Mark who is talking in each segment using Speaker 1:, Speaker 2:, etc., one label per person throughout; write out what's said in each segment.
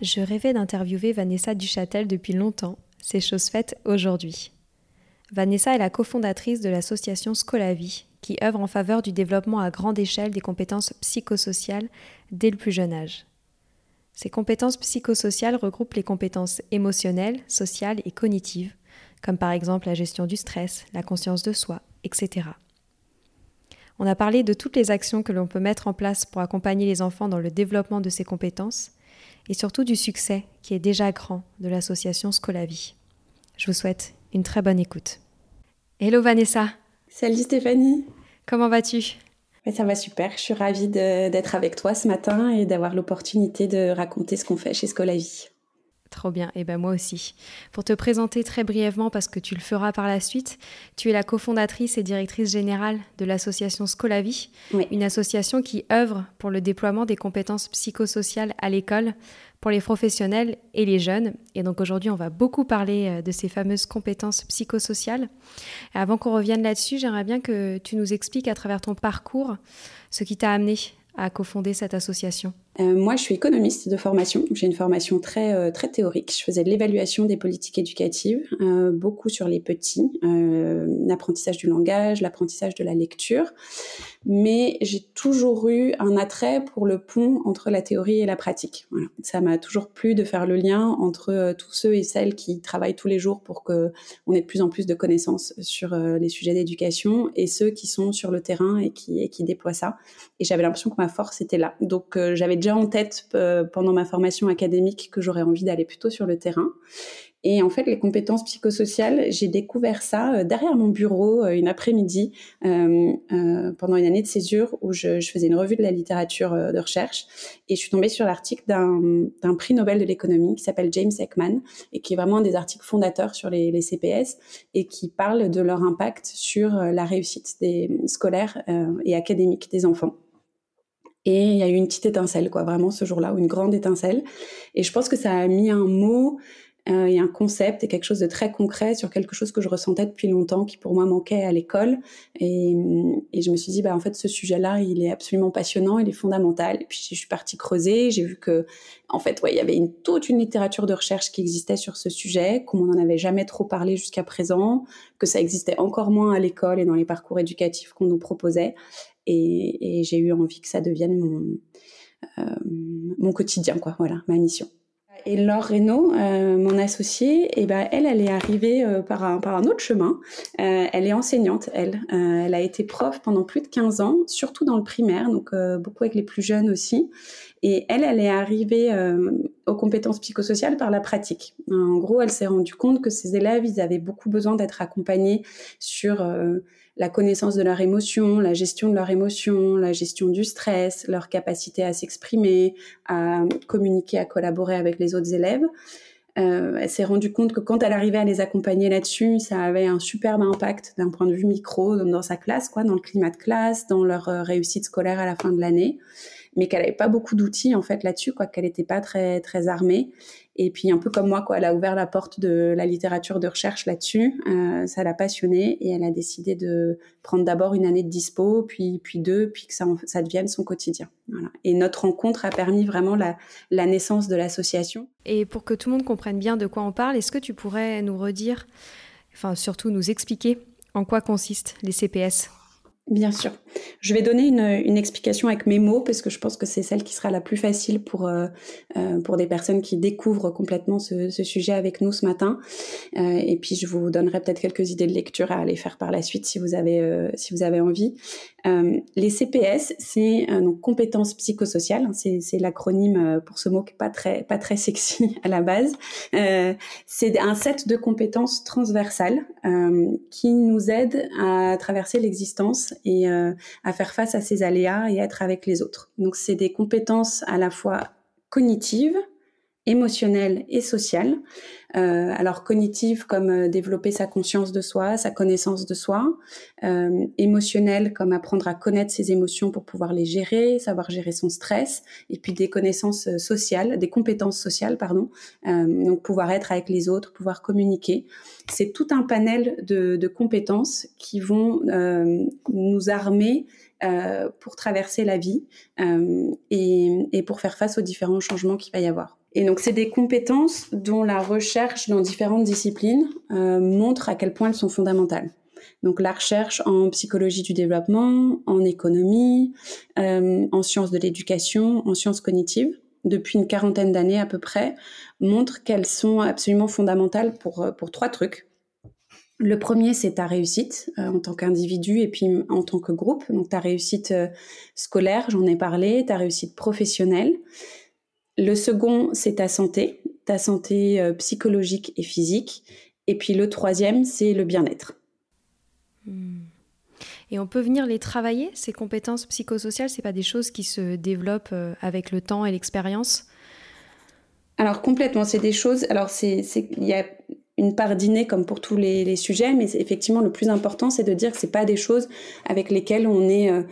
Speaker 1: Je rêvais d'interviewer Vanessa Duchâtel depuis longtemps. C'est chose faite aujourd'hui. Vanessa est la cofondatrice de l'association Scolavi, qui œuvre en faveur du développement à grande échelle des compétences psychosociales dès le plus jeune âge. Ces compétences psychosociales regroupent les compétences émotionnelles, sociales et cognitives, comme par exemple la gestion du stress, la conscience de soi, etc. On a parlé de toutes les actions que l'on peut mettre en place pour accompagner les enfants dans le développement de ces compétences, et surtout du succès qui est déjà grand de l'association Scolavi. Je vous souhaite une très bonne écoute. Hello Vanessa.
Speaker 2: Salut Stéphanie.
Speaker 1: Comment vas-tu?
Speaker 2: Ça va super. Je suis ravie d'être avec toi ce matin et d'avoir l'opportunité de raconter ce qu'on fait chez Scolavi.
Speaker 1: Trop bien, et ben moi aussi. Pour te présenter très brièvement, parce que tu le feras par la suite, tu es la cofondatrice et directrice générale de l'association Scolavi, une association qui œuvre pour le déploiement des compétences psychosociales à l'école pour les professionnels et les jeunes. Et donc aujourd'hui, on va beaucoup parler euh, de ces fameuses compétences psychosociales. Et avant qu'on revienne là-dessus, j'aimerais bien que tu nous expliques à travers ton parcours ce qui t'a amené à cofonder cette association
Speaker 2: euh, moi, je suis économiste de formation. J'ai une formation très euh, très théorique. Je faisais de l'évaluation des politiques éducatives, euh, beaucoup sur les petits, l'apprentissage du langage, l'apprentissage de la lecture. Mais j'ai toujours eu un attrait pour le pont entre la théorie et la pratique. Ça m'a toujours plu de faire le lien entre tous ceux et celles qui travaillent tous les jours pour que on ait de plus en plus de connaissances sur les sujets d'éducation et ceux qui sont sur le terrain et qui qui déploient ça. Et j'avais l'impression que ma force était là. Donc j'avais déjà en tête euh, pendant ma formation académique que j'aurais envie d'aller plutôt sur le terrain. Et en fait, les compétences psychosociales, j'ai découvert ça euh, derrière mon bureau euh, une après-midi pendant une année de césure où je, faisais une revue de la littérature de recherche et je suis tombée sur l'article d'un prix Nobel de l'économie qui s'appelle James Ekman et qui est vraiment un des articles fondateurs sur les, CPS et qui parle de leur impact sur la réussite des scolaires et académiques des enfants. Et il y a eu une petite étincelle, quoi, vraiment ce jour-là, ou une grande étincelle. Et je pense que ça a mis un mot euh, et un concept et quelque chose de très concret sur quelque chose que je ressentais depuis longtemps, qui pour moi manquait à l'école. Et, et, je me suis dit, bah en fait, ce sujet-là, il est absolument passionnant, il est fondamental. Et puis je suis partie creuser, j'ai vu que, en fait, ouais, il y avait une, toute une littérature de recherche qui existait sur ce sujet, qu'on n'en avait jamais trop parlé jusqu'à présent, que ça existait encore moins à l'école et dans les parcours éducatifs qu'on nous proposait et, j'ai eu envie que ça devienne mon, euh, mon quotidien, quoi. Voilà, ma mission. Et Laure Reynaud, euh, mon associée, eh ben elle, elle est arrivée euh, par, un, par un autre chemin. elle est enseignante, elle. elle a été prof pendant plus de 15 ans, surtout dans le primaire, donc beaucoup avec les plus jeunes aussi. Et elle, elle est arrivée aux compétences psychosociales par la pratique. En gros, elle s'est rendue compte que ses élèves, ils avaient beaucoup besoin d'être accompagnés sur la connaissance de leurs émotions, la gestion de leurs émotions, la gestion du stress, leur capacité à s'exprimer, à communiquer, à collaborer avec les autres élèves. Euh, elle s'est rendue compte que quand elle arrivait à les accompagner là-dessus, ça avait un superbe impact d'un point de vue micro dans sa classe, quoi, dans le climat de classe, dans leur euh, réussite scolaire à la fin de l'année mais qu'elle avait pas beaucoup d'outils en fait là-dessus, quoi, qu'elle n'était pas très très armée. Et puis un peu comme moi, quoi, elle a ouvert la porte de la littérature de recherche là-dessus. Euh, ça l'a passionnée et elle a décidé de prendre d'abord une année de dispo, puis puis deux, puis que ça ça devienne son quotidien. Voilà. Et notre rencontre a permis vraiment la, la naissance de l'association.
Speaker 1: Et pour que tout le monde comprenne bien de quoi on parle, est-ce que tu pourrais nous redire, enfin surtout nous expliquer en quoi consistent les CPS
Speaker 2: Bien sûr. Je vais donner une, une, explication avec mes mots parce que je pense que c'est celle qui sera la plus facile pour euh, euh, pour des personnes qui découvrent complètement ce, ce sujet avec nous ce matin. Euh, et puis je vous donnerai peut-être quelques idées de lecture à aller faire par la suite si vous avez euh, si vous avez envie. Euh, les CPS, c'est donc compétences psychosociales. C'est l'acronyme pour ce mot qui est pas très pas très sexy à la base. c'est un set de compétences transversales qui nous aident à traverser l'existence et euh, à faire face à ces aléas et être avec les autres. Donc c'est des compétences à la fois cognitives, émotionnelles et sociales. Euh, alors cognitive comme euh, développer sa conscience de soi, sa connaissance de soi, euh, émotionnelle comme apprendre à connaître ses émotions pour pouvoir les gérer, savoir gérer son stress, et puis des connaissances euh, sociales, des compétences sociales, pardon, euh, donc pouvoir être avec les autres, pouvoir communiquer. C'est tout un panel de, compétences qui vont nous armer pour traverser la vie et, pour faire face aux différents changements qu'il va y avoir. Et donc, c'est des compétences dont la recherche dans différentes disciplines euh, montre à quel point elles sont fondamentales. Donc, la recherche en psychologie du développement, en économie, euh, en sciences de l'éducation, en sciences cognitives, depuis une quarantaine d'années à peu près, montre qu'elles sont absolument fondamentales pour, euh, pour trois trucs. Le premier, c'est ta réussite en tant qu'individu et puis en tant que groupe. Donc ta réussite scolaire, j'en ai parlé, ta réussite professionnelle. Le second, c'est ta santé, ta santé euh, psychologique et physique. Et puis le troisième, c'est le bien-être.
Speaker 1: Hmm. Et on peut venir les travailler, ces compétences psychosociales, c'est pas des choses qui se développent euh, avec le temps et l'expérience?
Speaker 2: Alors complètement, c'est des choses. Alors c'est, il y a une part d'inné comme pour tous les, sujets, mais effectivement le plus important, c'est de dire que c'est pas des choses avec lesquelles on est euh,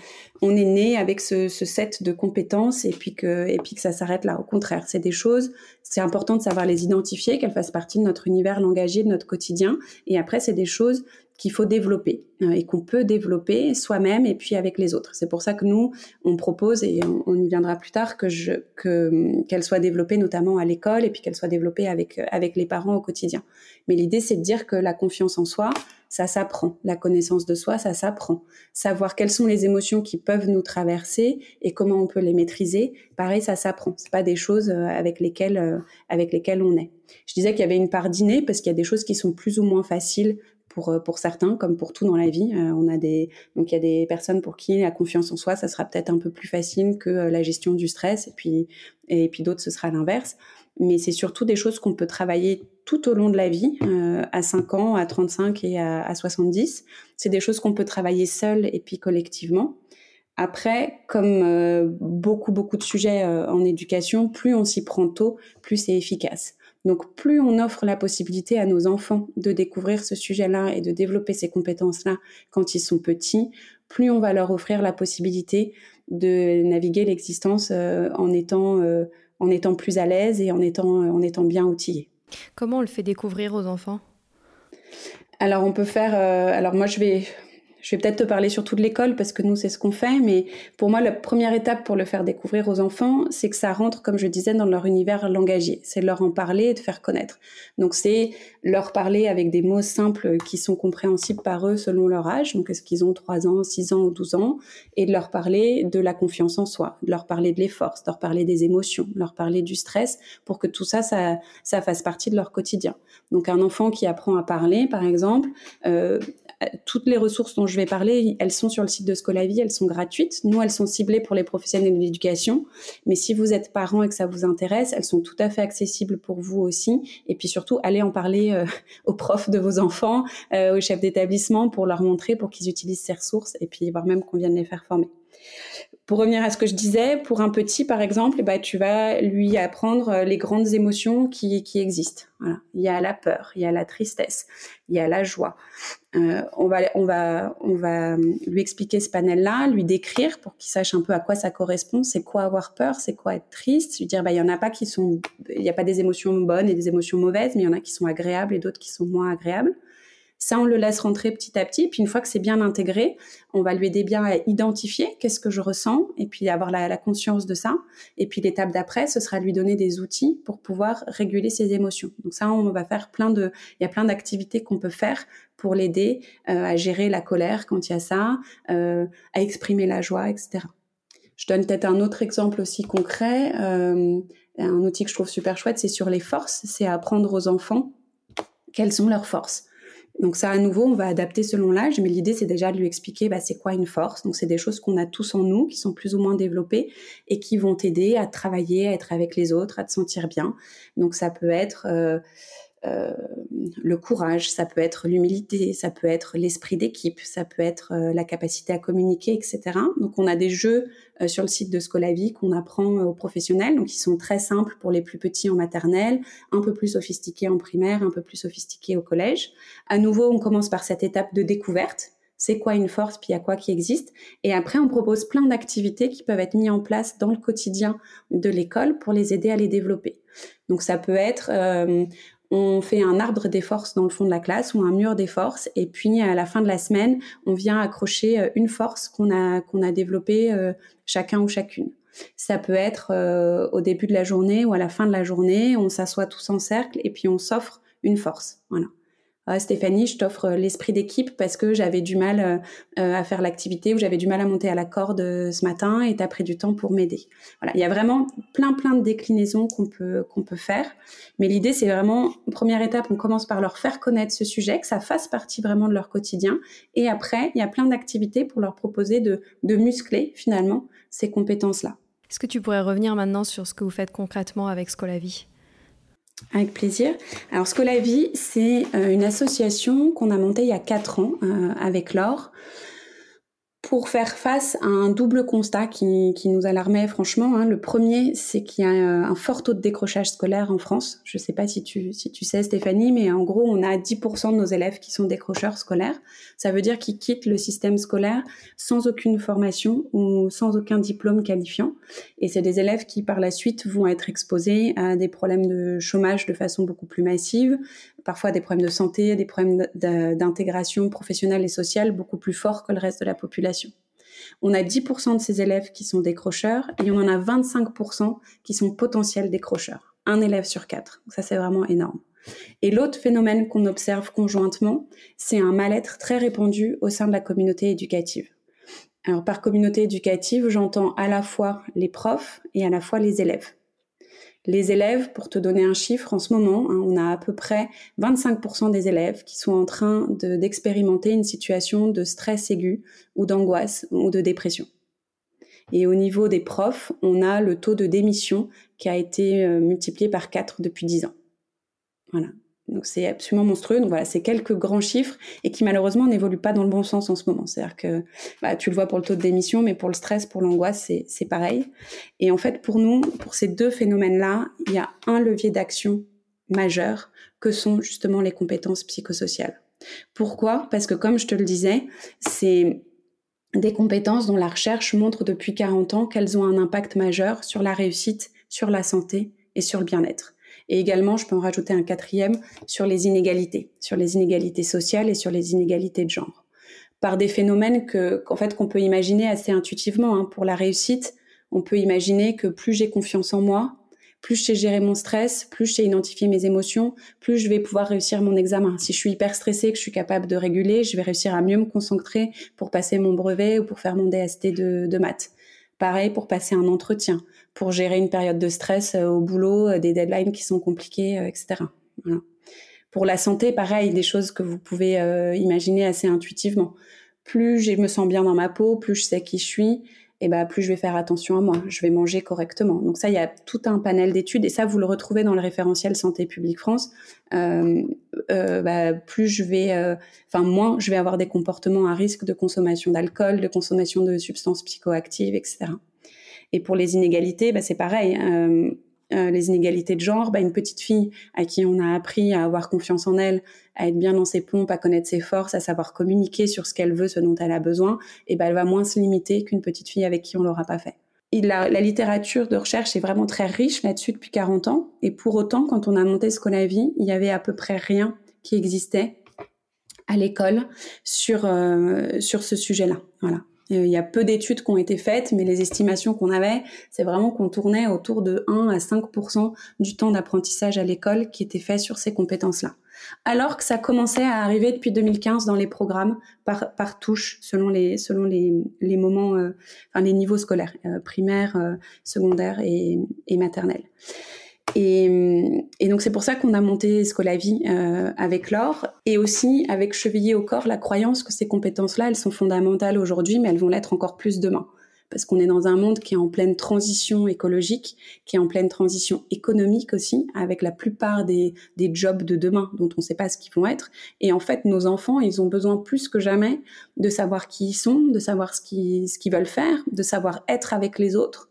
Speaker 2: on est né avec ce, ce, set de compétences et puis que et puis que ça s'arrête là. Au contraire, c'est des choses. C'est important de savoir les identifier, qu'elles fassent partie de notre univers langagier, de notre quotidien. Et après, c'est des choses qu'il faut développer euh, et qu'on peut développer soi-même et puis avec les autres. C'est pour ça que nous, on propose et on, y viendra plus tard que que qu'elle soit développée notamment à l'école et puis qu'elle soit développée avec avec les parents au quotidien. Mais l'idée, c'est de dire que la confiance en soi, ça s'apprend. La connaissance de soi, ça s'apprend. Savoir quelles sont les émotions qui peuvent nous traverser et comment on peut les maîtriser, pareil, ça s'apprend. C'est pas des choses euh, avec lesquelles euh, avec lesquelles on est. Je disais qu'il y avait une part d'inné parce qu'il y a des choses qui sont plus ou moins faciles pour, euh, pour certains, comme pour tout dans la vie. on a des, donc il y a des personnes pour qui la confiance en soi, ça sera peut-être un peu plus facile que la gestion du stress, et puis, et puis d'autres, ce sera l'inverse mais c'est surtout des choses qu'on peut travailler tout au long de la vie, euh, à 5 ans, à 35 et à, à 70. C'est des choses qu'on peut travailler seul et puis collectivement. Après, comme euh, beaucoup, beaucoup de sujets euh, en éducation, plus on s'y prend tôt, plus c'est efficace. Donc, plus on offre la possibilité à nos enfants de découvrir ce sujet-là et de développer ces compétences-là quand ils sont petits, plus on va leur offrir la possibilité de naviguer l'existence euh, en étant en étant plus à l'aise et en étant, en étant bien outillé.
Speaker 1: Comment on le fait découvrir aux enfants?
Speaker 2: Alors on peut faire. Euh, alors moi je vais je vais peut-être te parler surtout de l'école parce que nous, c'est ce qu'on fait, mais pour moi, la première étape pour le faire découvrir aux enfants, c'est que ça rentre, comme je disais, dans leur univers langagier. C'est leur en parler et de faire connaître. Donc, c'est leur parler avec des mots simples qui sont compréhensibles par eux selon leur âge. Donc, est-ce qu'ils ont 3 ans, 6 ans ou 12 ans? Et de leur parler de la confiance en soi, de leur parler de l'effort, de leur parler des émotions, de leur parler du stress pour que tout ça, ça, ça fasse partie de leur quotidien. Donc, un enfant qui apprend à parler, par exemple, euh, toutes les ressources dont je vais parler, elles sont sur le site de Scolavie, elles sont gratuites. Nous, elles sont ciblées pour les professionnels de l'éducation. Mais si vous êtes parent et que ça vous intéresse, elles sont tout à fait accessibles pour vous aussi. Et puis surtout, allez en parler euh, aux profs de vos enfants, euh, aux chefs d'établissement pour leur montrer, pour qu'ils utilisent ces ressources et puis voire même qu'on vienne les faire former. Pour revenir à ce que je disais, pour un petit, par exemple, bah, tu vas lui apprendre euh, les grandes émotions qui, existent. Il y a la peur, il y a la tristesse, il y a la joie. Euh, on va, on va, on va lui expliquer ce panel-là, lui décrire pour qu'il sache un peu à quoi ça correspond. C'est quoi avoir peur, c'est quoi être triste? Lui dire, bah, il y en a pas qui sont, il n'y a pas des émotions bonnes et des émotions mauvaises, mais il y en a qui sont agréables et d'autres qui sont moins agréables. Ça, on le laisse rentrer petit à petit. Puis une fois que c'est bien intégré, on va lui aider bien à identifier qu'est-ce que je ressens et puis avoir la, conscience de ça. Et puis l'étape d'après, ce sera lui donner des outils pour pouvoir réguler ses émotions. Donc ça, on va faire plein de, il y a plein d'activités qu'on peut faire pour l'aider euh, à gérer la colère quand il y a ça, euh, à exprimer la joie, etc. Je donne peut-être un autre exemple aussi concret. Euh, un outil que je trouve super chouette, c'est sur les forces. C'est apprendre aux enfants quelles sont leurs forces. Donc ça, à nouveau, on va adapter selon l'âge, mais l'idée, c'est déjà de lui expliquer bah, c'est quoi une force. Donc c'est des choses qu'on a tous en nous, qui sont plus ou moins développées et qui vont t'aider à travailler, à être avec les autres, à te sentir bien. Donc ça peut être euh, euh, le courage, ça peut être l'humilité, ça peut être l'esprit d'équipe, ça peut être euh, la capacité à communiquer, etc. Donc on a des jeux euh, sur le site de Scolavi qu'on apprend aux professionnels, donc ils sont très simples pour les plus petits en maternelle, un peu plus sophistiqués en primaire, un peu plus sophistiqués au collège. À nouveau, on commence par cette étape de découverte. C'est quoi une force, puis il y a quoi qui existe. Et après, on propose plein d'activités qui peuvent être mises en place dans le quotidien de l'école pour les aider à les développer. Donc ça peut être, on fait un arbre des forces dans le fond de la classe ou un mur des forces et puis à la fin de la semaine, on vient accrocher euh, une force qu'on a qu'on a développée euh, chacun ou chacune. Ça peut être euh, au début de la journée ou à la fin de la journée, on s'assoit tous en cercle et puis on s'offre une force. Voilà. Ah, Stéphanie, je t'offre euh, l'esprit d'équipe parce que j'avais du mal euh, euh, à faire l'activité ou j'avais du mal à monter à la corde ce matin et tu as pris du temps pour m'aider. Voilà, il y a vraiment plein plein de déclinaisons qu'on peut qu'on peut faire, mais l'idée c'est vraiment première étape, on commence par leur faire connaître ce sujet, que ça fasse partie vraiment de leur quotidien et après, il y a plein d'activités pour leur proposer de de muscler finalement ces compétences-là.
Speaker 1: Est-ce que tu pourrais revenir maintenant sur ce que vous faites concrètement avec Scolavi?
Speaker 2: Avec plaisir. Alors Scolavie, c'est euh, une association qu'on a montée il y a quatre ans euh, avec Laure pour faire face à un double constat qui, qui nous alarmait franchement. Hein. Le premier, c'est qu'il y a euh, un fort taux de décrochage scolaire en France. Je ne sais pas si tu, si tu sais, Stéphanie, mais en gros, on a 10% de nos élèves qui sont décrocheurs scolaires. Ça veut dire qu'ils quittent le système scolaire sans aucune formation ou sans aucun diplôme qualifiant. Et c'est des élèves qui, par la suite, vont être exposés à des problèmes de chômage de façon beaucoup plus massive, parfois des problèmes de santé, des problèmes d'intégration professionnelle et sociale beaucoup plus forts que le reste de la population. On a 10% de ces élèves qui sont décrocheurs et on en a 25% qui sont potentiels décrocheurs. Un élève sur quatre. Ça, c'est vraiment énorme. Et l'autre phénomène qu'on observe conjointement, c'est un mal-être très répandu au sein de la communauté éducative. Alors, par communauté éducative, j'entends à la fois les profs et à la fois les élèves. Les élèves, pour te donner un chiffre, en ce moment, hein, on a à peu près 25% des élèves qui sont en train d'expérimenter une situation de stress aigu ou d'angoisse ou de dépression. Et au niveau des profs, on a le taux de démission qui a été euh, multiplié par 4 depuis 10 ans. Voilà. Donc c'est absolument monstrueux. Donc voilà, c'est quelques grands chiffres et qui malheureusement n'évoluent pas dans le bon sens en ce moment. C'est-à-dire que bah, tu le vois pour le taux de démission, mais pour le stress, pour l'angoisse, c'est pareil. Et en fait, pour nous, pour ces deux phénomènes-là, il y a un levier d'action majeur que sont justement les compétences psychosociales. Pourquoi? Parce que comme je te le disais, c'est des compétences dont la recherche montre depuis 40 ans qu'elles ont un impact majeur sur la réussite, sur la santé et sur le bien-être. Et également, je peux en rajouter un quatrième sur les inégalités, sur les inégalités sociales et sur les inégalités de genre. Par des phénomènes que, qu'en fait, qu'on peut imaginer assez intuitivement. Hein. Pour la réussite, on peut imaginer que plus j'ai confiance en moi, plus je sais gérer mon stress, plus je sais identifier mes émotions, plus je vais pouvoir réussir mon examen. Si je suis hyper stressée, que je suis capable de réguler, je vais réussir à mieux me concentrer pour passer mon brevet ou pour faire mon DST de, de maths. Pareil pour passer un entretien, pour gérer une période de stress euh, au boulot, euh, des deadlines qui sont compliqués, euh, etc. Pour la santé, pareil, des choses que vous pouvez imaginer assez intuitivement. Plus je me sens bien dans ma peau, plus je sais qui je suis, et ben plus je vais faire attention à moi, je vais manger correctement. Donc ça, il y a tout un panel d'études et ça, vous le retrouvez dans le référentiel Santé publique France. Euh, euh, bah, plus je vais, enfin moins je vais avoir des comportements à risque de consommation d'alcool, de consommation de substances psychoactives, etc. Et pour les inégalités, bah, c'est pareil. Hein. Euh, les inégalités de genre, bah, une petite fille à qui on a appris à avoir confiance en elle, à être bien dans ses pompes, à connaître ses forces, à savoir communiquer sur ce qu'elle veut, ce dont elle a besoin, et bah, elle va moins se limiter qu'une petite fille avec qui on l'aura pas fait. La, littérature de recherche est vraiment très riche là-dessus depuis 40 ans. Et pour autant, quand on a monté Scolavi, il y avait à peu près rien qui existait à l'école sur euh, sur ce sujet-là. Voilà. Euh, il y a peu d'études qui ont été faites, mais les estimations qu'on avait, c'est vraiment qu'on tournait autour de 1 à 5% du temps d'apprentissage à l'école qui était fait sur ces compétences-là. Alors que ça commençait à arriver depuis 2015 dans les programmes par, par touche, selon les, selon les, les moments, euh, enfin les niveaux scolaires, euh, primaires, euh, secondaires et, et maternels. Et, et, donc c'est pour ça qu'on a monté Scolavi euh, avec Laure et aussi avec chevillé au corps la croyance que ces compétences-là, elles sont fondamentales aujourd'hui, mais elles vont l'être encore plus demain. Parce qu'on est dans un monde qui est en pleine transition écologique, qui est en pleine transition économique aussi, avec la plupart des, des jobs de demain dont on ne sait pas ce qu'ils vont être. Et en fait, nos enfants, ils ont besoin plus que jamais de savoir qui ils sont, de savoir ce qu'ils ce qu'ils veulent faire, de savoir être avec les autres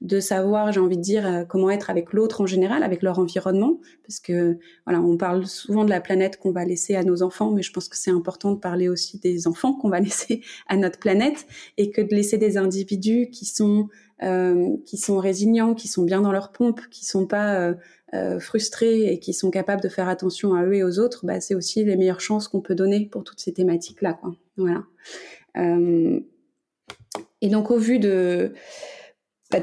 Speaker 2: de savoir, j'ai envie de dire, euh, comment être avec l'autre en général, avec leur environnement, parce que voilà, on parle souvent de la planète qu'on va laisser à nos enfants, mais je pense que c'est important de parler aussi des enfants qu'on va laisser à notre planète, et que de laisser des individus qui sont euh, qui sont résilients, qui sont bien dans leur pompe, qui sont pas euh, euh, frustrés et qui sont capables de faire attention à eux et aux autres, bah, c'est aussi les meilleures chances qu'on peut donner pour toutes ces thématiques là, quoi. Voilà. Euh, et donc au vu de de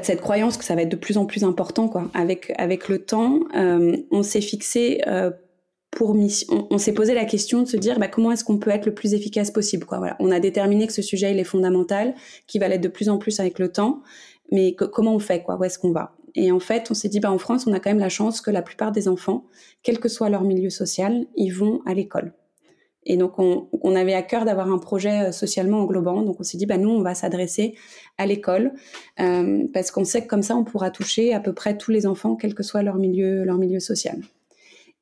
Speaker 2: cette croyance que ça va être de plus en plus important quoi. Avec avec le temps euh, on s'est fixé euh, pour mission on, s'est posé la question de se dire bah, comment est-ce qu'on peut être le plus efficace possible quoi. Voilà. On a déterminé que ce sujet il est fondamental qu'il va l'être de plus en plus avec le temps. Mais comment on fait quoi? Où est-ce qu'on va? Et en fait on s'est dit bah en France on a quand même la chance que la plupart des enfants quel que soit leur milieu social ils vont à l'école et donc, on, avait à cœur d'avoir un projet euh, socialement englobant. Donc, on s'est dit, bah, nous, on va s'adresser à l'école euh, parce qu'on sait que comme ça, on pourra toucher à peu près tous les enfants, quel que soit leur milieu social.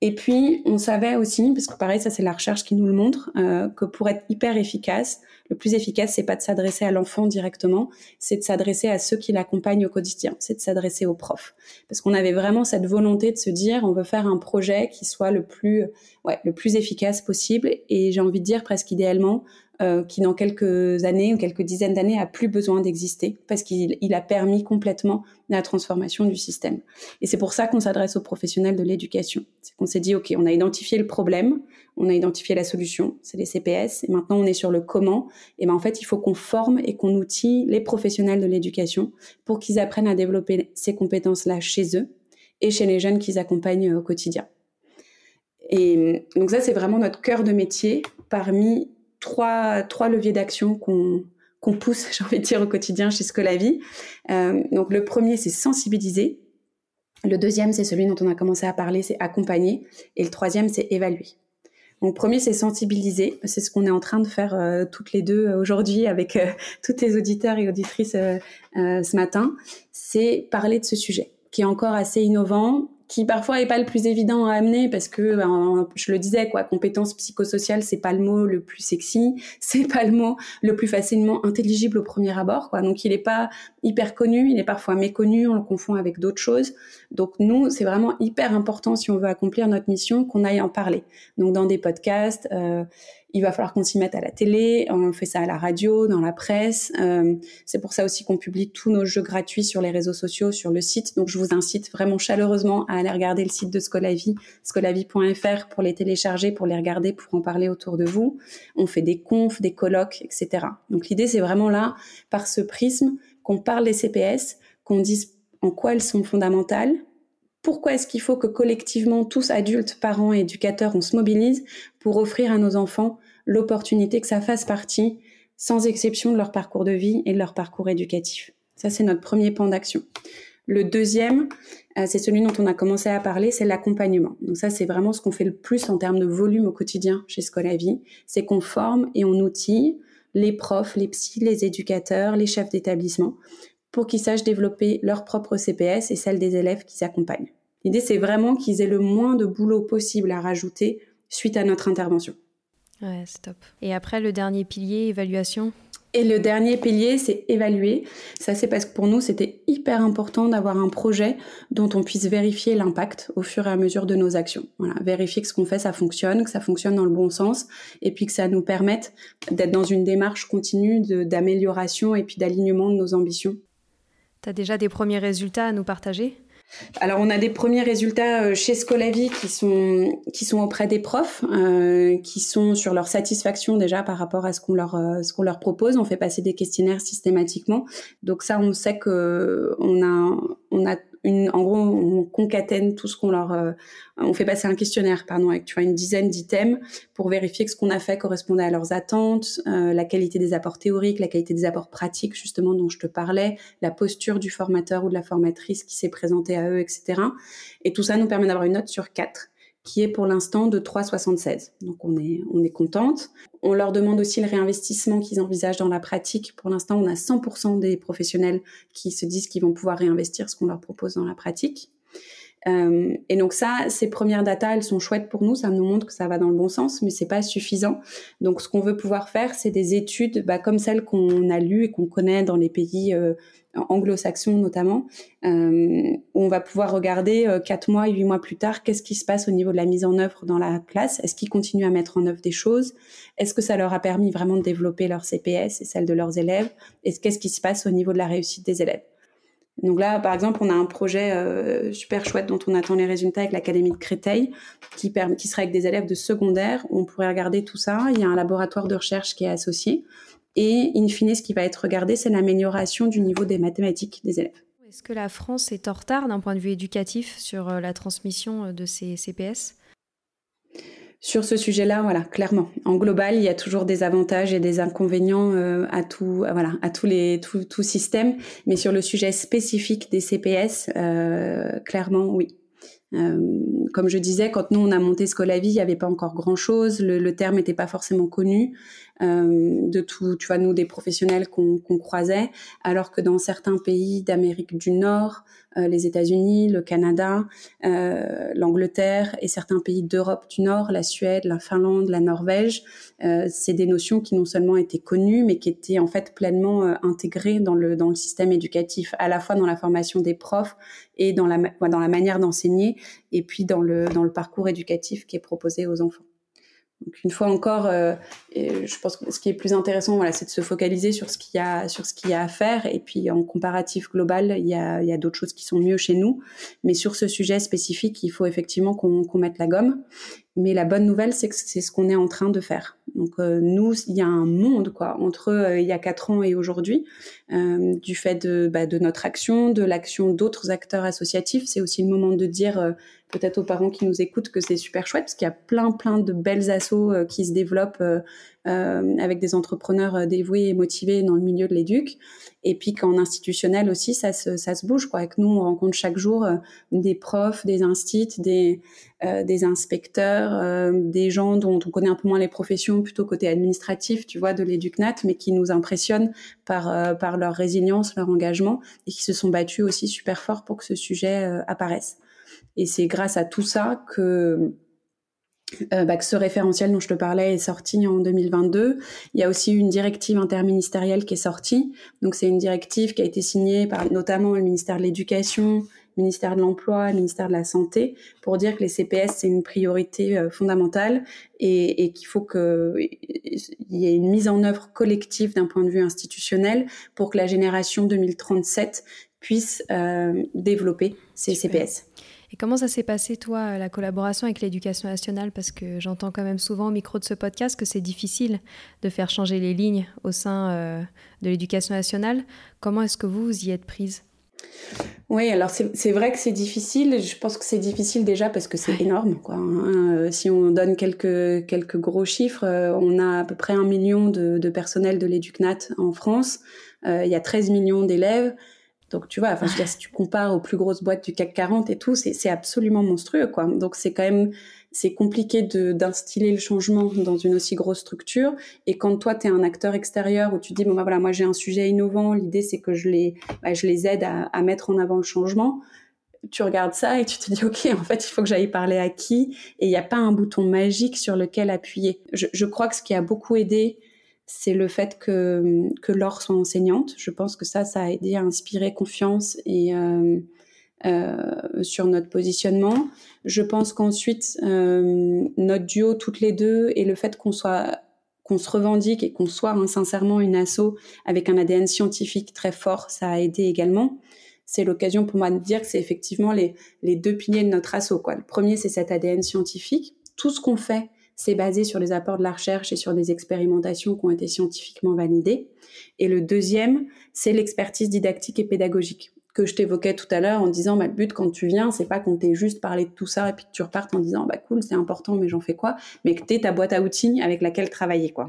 Speaker 2: Et puis, on savait aussi, parce que pareil, ça c'est la recherche qui nous le montre, euh, que pour être hyper efficace, le plus efficace, c'est pas de s'adresser à l'enfant directement, c'est de s'adresser à ceux qui l'accompagnent au quotidien, c'est de s'adresser aux profs. Parce qu'on avait vraiment cette volonté de se dire, on veut faire un projet qui soit le plus, ouais, le plus efficace possible, et j'ai envie de dire presque idéalement, euh, qui dans quelques années ou quelques dizaines d'années a plus besoin d'exister parce qu'il il a permis complètement la transformation du système. Et c'est pour ça qu'on s'adresse aux professionnels de l'éducation. C'est qu'on s'est dit, OK, on a identifié le problème, on a identifié la solution, c'est les CPS, et maintenant on est sur le comment. Et ben en fait, il faut qu'on forme et qu'on outille les professionnels de l'éducation pour qu'ils apprennent à développer ces compétences-là chez eux et chez les jeunes qu'ils accompagnent au quotidien. Et donc ça, c'est vraiment notre cœur de métier parmi trois, trois leviers d'action qu'on qu'on pousse, j'ai envie de dire, au quotidien chez Scolavi. Euh, donc le premier, c'est sensibiliser. Le deuxième, c'est celui dont on a commencé à parler, c'est accompagner. Et le troisième, c'est évaluer. Donc premier, c'est sensibiliser. C'est ce qu'on est en train de faire euh, toutes les deux aujourd'hui avec euh, tous les auditeurs et auditrices euh, euh, ce matin. C'est parler de ce sujet qui est encore assez innovant, qui parfois est pas le plus évident à amener parce que ben, je le disais quoi compétences psychosociales c'est pas le mot le plus sexy c'est pas le mot le plus facilement intelligible au premier abord quoi. Donc il est pas hyper connu il est parfois méconnu on le confond avec d'autres choses. Donc nous c'est vraiment hyper important si on veut accomplir notre mission qu'on aille en parler. Donc dans des podcasts euh, il va falloir qu'on s'y mette à la télé, on fait ça à la radio, dans la presse. Euh, c'est pour ça aussi qu'on publie tous nos jeux gratuits sur les réseaux sociaux, sur le site. Donc je vous incite vraiment chaleureusement à aller regarder le site de Scolavi, scolavi.fr pour les télécharger, pour les regarder, pour en parler autour de vous. On fait des confs, des colloques, etc. Donc l'idée c'est vraiment là, par ce prisme, qu'on parle des CPS, qu'on dise en quoi elles sont fondamentales, pourquoi est-ce qu'il faut que collectivement, tous adultes, parents et éducateurs, on se mobilise pour offrir à nos enfants l'opportunité que ça fasse partie, sans exception, de leur parcours de vie et de leur parcours éducatif. Ça, c'est notre premier pan d'action. Le deuxième, euh, c'est celui dont on a commencé à parler, c'est l'accompagnement. Donc ça, c'est vraiment ce qu'on fait le plus en termes de volume au quotidien chez Scolavi. C'est qu'on forme et on outille les profs, les psys, les éducateurs, les chefs d'établissement pour qu'ils sachent développer leur propre CPS et celle des élèves qu'ils accompagnent. L'idée, c'est vraiment qu'ils aient le moins de boulot possible à rajouter suite à notre intervention.
Speaker 1: Ouais, c'est top. Et après, le dernier pilier, évaluation?
Speaker 2: Et le dernier pilier, c'est évaluer. Ça, c'est parce que pour nous, c'était hyper important d'avoir un projet dont on puisse vérifier l'impact au fur et à mesure de nos actions. Voilà, vérifier que ce qu'on fait, ça fonctionne, que ça fonctionne dans le bon sens, et puis que ça nous permette d'être dans une démarche continue d'amélioration et puis d'alignement de nos ambitions.
Speaker 1: Tu as déjà des premiers résultats à nous partager?
Speaker 2: Alors on a des premiers résultats euh, chez Scolavi qui sont qui sont auprès des profs, euh, qui sont sur leur satisfaction déjà par rapport à ce qu'on leur euh, qu'on leur propose. On fait passer des questionnaires systématiquement, donc ça on sait que on a on a en gros, on concatène tout ce qu'on leur, euh, on fait passer un questionnaire, pardon, avec tu vois une dizaine d'items pour vérifier que ce qu'on a fait correspondait à leurs attentes, euh, la qualité des apports théoriques, la qualité des apports pratiques, justement dont je te parlais, la posture du formateur ou de la formatrice qui s'est présentée à eux, etc. Et tout ça nous permet d'avoir une note sur quatre qui est pour l'instant de 3,76. Donc on est, on est contente. On leur demande aussi le réinvestissement qu'ils envisagent dans la pratique. Pour l'instant, on a 100% des professionnels qui se disent qu'ils vont pouvoir réinvestir ce qu'on leur propose dans la pratique. Euh, et donc ça, ces premières datas, elles sont chouettes pour nous, ça nous montre que ça va dans le bon sens, mais c'est pas suffisant. Donc ce qu'on veut pouvoir faire, c'est des études bah, comme celles qu'on a lues et qu'on connaît dans les pays euh, anglo-saxons notamment, euh, où on va pouvoir regarder euh, quatre mois, huit mois plus tard, qu'est-ce qui se passe au niveau de la mise en œuvre dans la classe? Est-ce qu'ils continuent à mettre en œuvre des choses? Est-ce que ça leur a permis vraiment de développer leur CPS et celle de leurs élèves? Et qu'est-ce qui se passe au niveau de la réussite des élèves? Donc là, par exemple, on a un projet euh, super chouette dont on attend les résultats avec l'Académie de Créteil, qui, qui sera avec des élèves de secondaire. On pourrait regarder tout ça. Il y a un laboratoire de recherche qui est associé. Et in fine, ce qui va être regardé, c'est l'amélioration du niveau des mathématiques des élèves.
Speaker 1: Est-ce que la France est en retard d'un point de vue éducatif sur euh, la transmission euh, de ces CPS
Speaker 2: sur ce sujet-là, voilà, clairement. En global, il y a toujours des avantages et des inconvénients euh, à tout, voilà, à tous les tout, tout système. Mais sur le sujet spécifique des CPS, euh, clairement, oui. Euh, comme je disais, quand nous on a monté Scolavi, il n'y avait pas encore grand chose, le, le terme n'était pas forcément connu de tout, tu vois, nous des professionnels qu'on croisait, alors que dans certains pays d'Amérique du Nord, euh, les États-Unis, le Canada, euh, l'Angleterre et certains pays d'Europe du Nord, la Suède, la Finlande, la Norvège, euh, c'est des notions qui non seulement étaient connues, mais qui étaient en fait pleinement euh, intégrées dans le dans le système éducatif, à la fois dans la formation des profs et dans la dans la manière d'enseigner, et puis dans le dans le parcours éducatif qui est proposé aux enfants. Donc une fois encore, euh, je pense que ce qui est plus intéressant, voilà, c'est de se focaliser sur ce qu'il y a, sur ce qu'il y a à faire. Et puis en comparatif global, il y a, d'autres choses qui sont mieux chez nous. Mais sur ce sujet spécifique, il faut effectivement qu'on mette la gomme. Mais la bonne nouvelle, c'est que c'est ce qu'on est en train de faire. Donc euh, nous, il y a un monde quoi entre euh, il y a quatre ans et aujourd'hui, du fait de, bah, de notre action, de l'action d'autres acteurs associatifs. C'est aussi le moment de dire peut-être aux parents qui nous écoutent que c'est super chouette parce qu'il y a plein plein de belles assos qui se développent avec des entrepreneurs dévoués et motivés dans le milieu de l'éduc. Et puis qu'en institutionnel aussi, ça se, ça se bouge. Quoi. Avec nous, on rencontre chaque jour euh, des profs, des instits, des, euh, des inspecteurs, euh, des gens dont on connaît un peu moins les professions, plutôt côté administratif, tu vois, de l'éducnat, mais qui nous impressionnent par, par leur résilience, leur engagement, et qui se sont battus aussi super fort pour que ce sujet apparaisse. Et c'est grâce à tout ça que euh, bah, que ce référentiel dont je te parlais est sorti en 2022. Il y a aussi une directive interministérielle qui est sortie. Donc c'est une directive qui a été signée par notamment le ministère de l'Éducation, le ministère de l'Emploi, le ministère de la Santé, pour dire que les CPS c'est une priorité euh, fondamentale et, et qu'il faut qu'il y ait une mise en œuvre collective d'un point de vue institutionnel pour que la génération 2037 puisse euh, développer ces CPS.
Speaker 1: Et comment ça s'est passé, toi, la collaboration avec l'éducation nationale? Parce que j'entends quand même souvent au micro de ce podcast que c'est difficile de faire changer les lignes au sein euh, de l'éducation nationale. Comment est-ce que vous, vous y êtes prise?
Speaker 2: Oui, alors c'est vrai que c'est difficile. Je pense que c'est difficile déjà parce que c'est énorme. Quoi. Hein. Euh, si on donne quelques quelques gros chiffres, euh, on a à peu près un million de, de personnel de l'éducnat en France. il y a 13 millions d'élèves. Donc tu vois, enfin je veux dire, si tu compares aux plus grosses boîtes du CAC 40 et tout, c'est absolument monstrueux quoi. Donc c'est quand même c'est compliqué d'instiller le changement dans une aussi grosse structure. Et quand toi tu es un acteur extérieur où tu dis bon bah voilà moi j'ai un sujet innovant, l'idée c'est que je les bah, je les aide à, mettre en avant le changement. tu regardes ça et tu te dis, OK, en fait, il faut que j'aille parler à qui? Et il n'y a pas un bouton magique sur lequel appuyer. Je, crois que ce qui a beaucoup aidé, c'est le fait que, que Laure soit enseignante. Je pense que ça, ça a aidé à inspirer confiance et euh, euh, sur notre positionnement. Je pense qu'ensuite, euh, notre duo toutes les deux et le fait qu'on soit qu'on se revendique et qu'on soit hein, sincèrement une asso avec un ADN scientifique très fort, ça a aidé également c'est l'occasion pour moi de dire que c'est effectivement les, les deux piliers de notre assaut. Quoi. Le premier, c'est cet ADN scientifique. Tout ce qu'on fait, c'est basé sur les apports de la recherche et sur des expérimentations qui ont été scientifiquement validées. Et le deuxième, c'est l'expertise didactique et pédagogique que je t'évoquais tout à l'heure en disant bah, le but quand tu viens c'est pas qu'on t'ait juste parlé de tout ça et puis que tu repartes en disant bah cool c'est important mais j'en fais quoi? Mais que t'aies ta boîte à outils avec laquelle travailler quoi.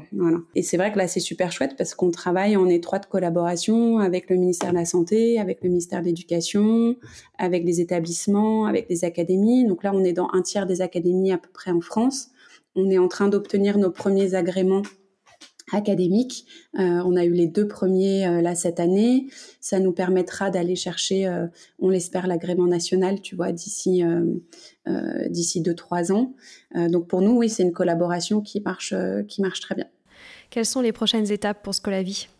Speaker 2: Et c'est vrai que là c'est super chouette parce qu'on travaille en étroite collaboration avec le ministère de la santé avec le ministère de l'éducation avec des établissements avec des académies. Donc là on est dans un tiers des académies à peu près en France on est en train d'obtenir nos premiers agréments académiques. Euh, on a eu les deux premiers euh, là cette année. Ça nous permettra d'aller chercher, euh, on l'espère, l'agrément national, tu vois, d'ici d'ici deux trois ans. donc pour nous, oui, c'est une collaboration qui marche qui marche très bien.
Speaker 1: Quelles sont les prochaines étapes pour Scolavi?
Speaker 2: ah,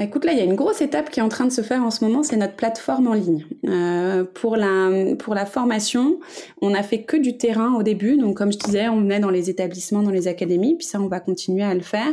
Speaker 2: écoute, là, il y a une grosse étape qui est en train de se faire en ce moment, c'est notre plateforme en ligne. Euh, pour la pour la formation, on a fait que du terrain au début, donc comme je disais, on venait dans les établissements, dans les académies, puis ça, on va continuer à le faire.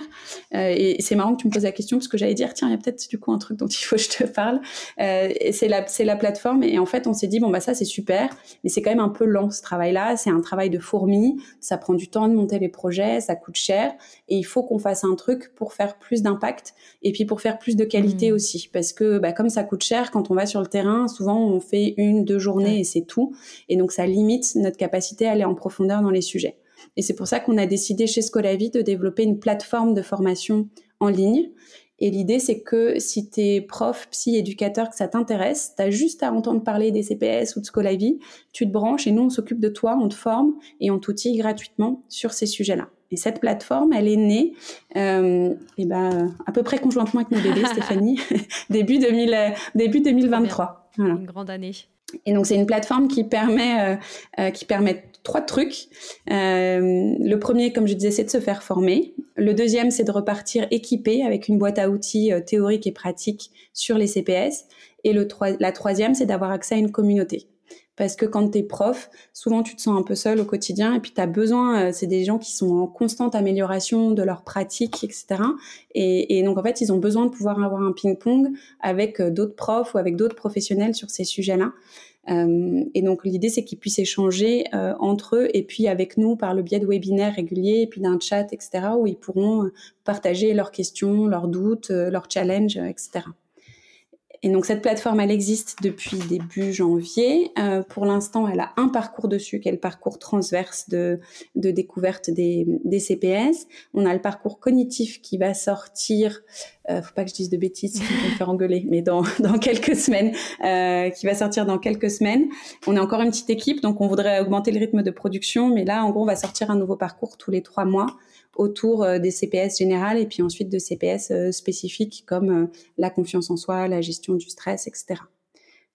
Speaker 2: Euh, et c'est marrant que tu me poses la question parce que j'allais dire, tiens, il y a peut-être du coup un truc dont il faut que je te parle. Euh, c'est la la plateforme, et en fait, on s'est dit bon bah ça c'est super, mais c'est quand même un peu lent ce travail-là. C'est un travail de fourmi, ça prend du temps de monter les projets, ça coûte cher, et il faut qu'on fasse un truc pour faire plus d'impact et puis pour faire plus de qualité mmh. aussi, parce que bah, comme ça coûte cher, quand on va sur le terrain, souvent on fait une, deux journées et c'est tout, et donc ça limite notre capacité à aller en profondeur dans les sujets. Et c'est pour ça qu'on a décidé chez Scolavi de développer une plateforme de formation en ligne. Et l'idée, c'est que si tu es prof, psy, éducateur, que ça t'intéresse, tu as juste à entendre parler des CPS ou de Scolavi, tu te branches et nous, on s'occupe de toi, on te forme et on t'outille gratuitement sur ces sujets-là. Et cette plateforme, elle est née euh, et ben, à peu près conjointement avec mon bébé Stéphanie, début, 2000, début 2023.
Speaker 1: Voilà. Une grande année.
Speaker 2: Et donc c'est une plateforme qui permet euh, euh, qui permet trois trucs. Euh, le premier, comme je disais, c'est de se faire former. Le deuxième, c'est de repartir équipé avec une boîte à outils euh, théorique et pratique sur les CPS. Et le la troisième, c'est d'avoir accès à une communauté parce que quand tu es prof, souvent tu te sens un peu seul au quotidien et puis tu as besoin, euh, c'est des gens qui sont en constante amélioration de leur pratique, etc. Et, et donc en fait, ils ont besoin de pouvoir avoir un ping-pong avec euh, d'autres profs ou avec d'autres professionnels sur ces sujets-là. Euh, et donc l'idée, c'est qu'ils puissent échanger euh, entre eux et puis avec nous par le biais de webinaires réguliers et puis d'un chat, etc., où ils pourront partager leurs questions, leurs doutes, leurs challenges, etc. Et donc cette plateforme, elle existe depuis début janvier. Euh, pour l'instant, elle a un parcours dessus, qui est le parcours transverse de, de découverte des, des CPS. On a le parcours cognitif qui va sortir, euh, faut pas que je dise de bêtises, qui va me faire engueuler, mais dans, dans quelques semaines, euh, qui va sortir dans quelques semaines. On est encore une petite équipe, donc on voudrait augmenter le rythme de production, mais là, en gros, on va sortir un nouveau parcours tous les trois mois autour euh, des CPS générales et puis ensuite de CPS euh, spécifiques comme la confiance en soi, la gestion du stress, etc.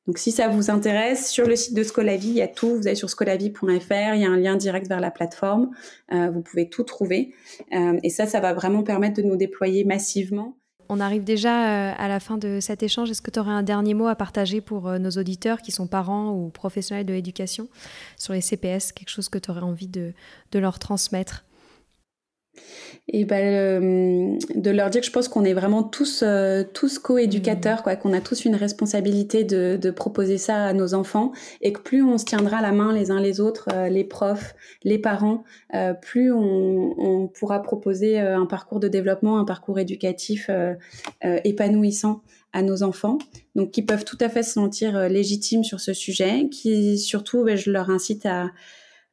Speaker 2: Donc si ça vous intéresse, sur le site de Scolavi, il y a tout. Vous allez sur scolavi.fr, il y a un lien direct vers la plateforme. vous pouvez tout trouver. et ça, ça va vraiment permettre de nous déployer massivement.
Speaker 1: On arrive déjà à la fin de cet échange. Est-ce que tu aurais un dernier mot à partager pour nos auditeurs qui sont parents ou professionnels de l'éducation sur les CPS, quelque chose que tu aurais envie de, de leur transmettre?
Speaker 2: Et ben de leur dire que je pense qu'on est vraiment tous euh, tous co-éducateurs quoi qu'on a tous une responsabilité de, de proposer ça à nos enfants et que plus on se tiendra la main les uns les autres euh, les profs les parents euh, plus on, on, pourra proposer un parcours de développement un parcours éducatif épanouissant à nos enfants. Donc qui peuvent tout à fait se sentir légitimes sur ce sujet qui surtout ben, je leur incite à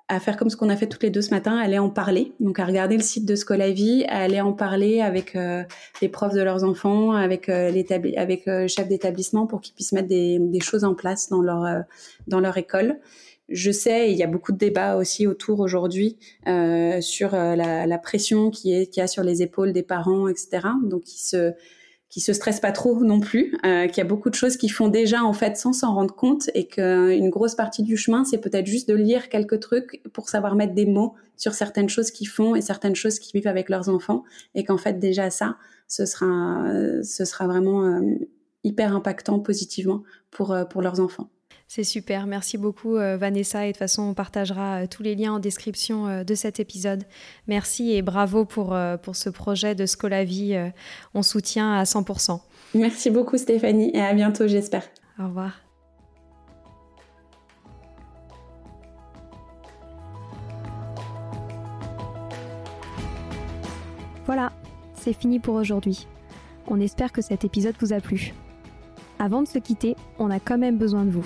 Speaker 2: à faire comme ce qu'on a fait toutes les deux ce matin, aller en parler, donc à regarder le site de Scolavi, à aller en parler avec euh, les profs de leurs enfants, avec euh, avec euh, chef d'établissement pour qu'ils puissent mettre des, choses en place dans leur euh, dans leur école. Je sais, il y a beaucoup de débats aussi autour aujourd'hui sur la, pression qui est qui a sur les épaules des parents, etc. Donc qui se qui se stressent pas trop non plus, euh, qu'il y a beaucoup de choses qu'ils font déjà en fait sans s'en rendre compte et qu'une grosse partie du chemin c'est peut-être juste de lire quelques trucs pour savoir mettre des mots sur certaines choses qu'ils font et certaines choses qu'ils vivent avec leurs enfants et qu'en fait déjà ça ce sera ce sera vraiment euh, hyper impactant positivement pour euh, pour leurs enfants.
Speaker 1: C'est super, merci beaucoup euh, Vanessa et de toute façon on partagera euh, tous les liens en description euh, de cet épisode. Merci et bravo pour, pour ce projet de Scolavie, on soutient à 100%.
Speaker 2: Merci beaucoup Stéphanie et à bientôt j'espère.
Speaker 1: Au revoir. Voilà, c'est fini pour aujourd'hui. On espère que cet épisode vous a plu. Avant de se quitter, on a quand même besoin de vous.